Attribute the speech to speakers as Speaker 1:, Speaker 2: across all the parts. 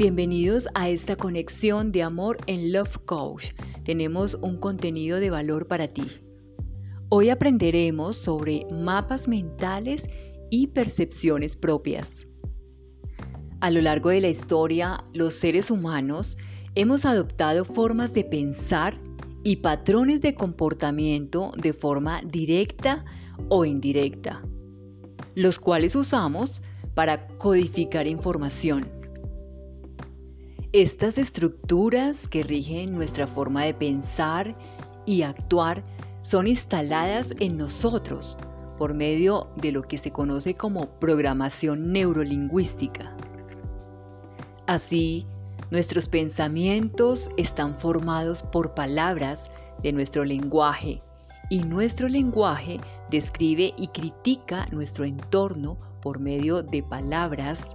Speaker 1: Bienvenidos a esta conexión de amor en Love Coach. Tenemos un contenido de valor para ti. Hoy aprenderemos sobre mapas mentales y percepciones propias. A lo largo de la historia, los seres humanos hemos adoptado formas de pensar y patrones de comportamiento de forma directa o indirecta, los cuales usamos para codificar información. Estas estructuras que rigen nuestra forma de pensar y actuar son instaladas en nosotros por medio de lo que se conoce como programación neurolingüística. Así, nuestros pensamientos están formados por palabras de nuestro lenguaje y nuestro lenguaje describe y critica nuestro entorno por medio de palabras,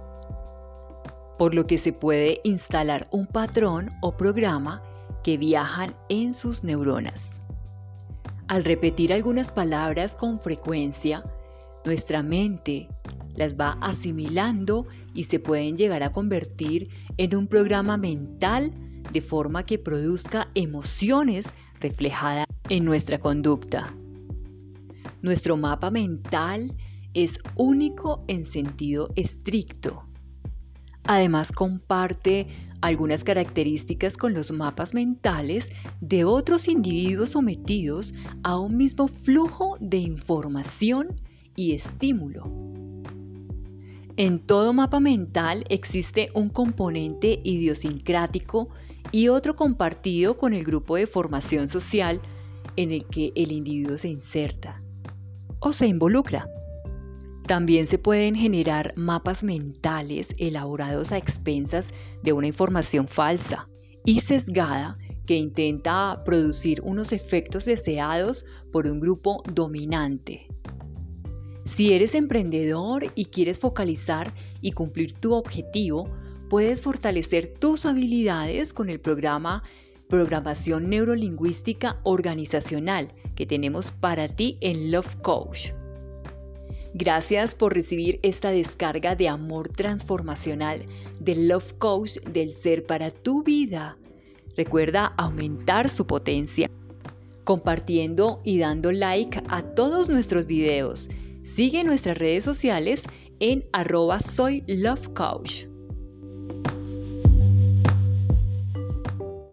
Speaker 1: por lo que se puede instalar un patrón o programa que viajan en sus neuronas. Al repetir algunas palabras con frecuencia, nuestra mente las va asimilando y se pueden llegar a convertir en un programa mental de forma que produzca emociones reflejadas en nuestra conducta. Nuestro mapa mental es único en sentido estricto. Además comparte algunas características con los mapas mentales de otros individuos sometidos a un mismo flujo de información y estímulo. En todo mapa mental existe un componente idiosincrático y otro compartido con el grupo de formación social en el que el individuo se inserta o se involucra. También se pueden generar mapas mentales elaborados a expensas de una información falsa y sesgada que intenta producir unos efectos deseados por un grupo dominante. Si eres emprendedor y quieres focalizar y cumplir tu objetivo, puedes fortalecer tus habilidades con el programa Programación Neurolingüística Organizacional que tenemos para ti en Love Coach. Gracias por recibir esta descarga de amor transformacional del Love Coach del ser para tu vida. Recuerda aumentar su potencia compartiendo y dando like a todos nuestros videos. Sigue nuestras redes sociales en arroba soy Love.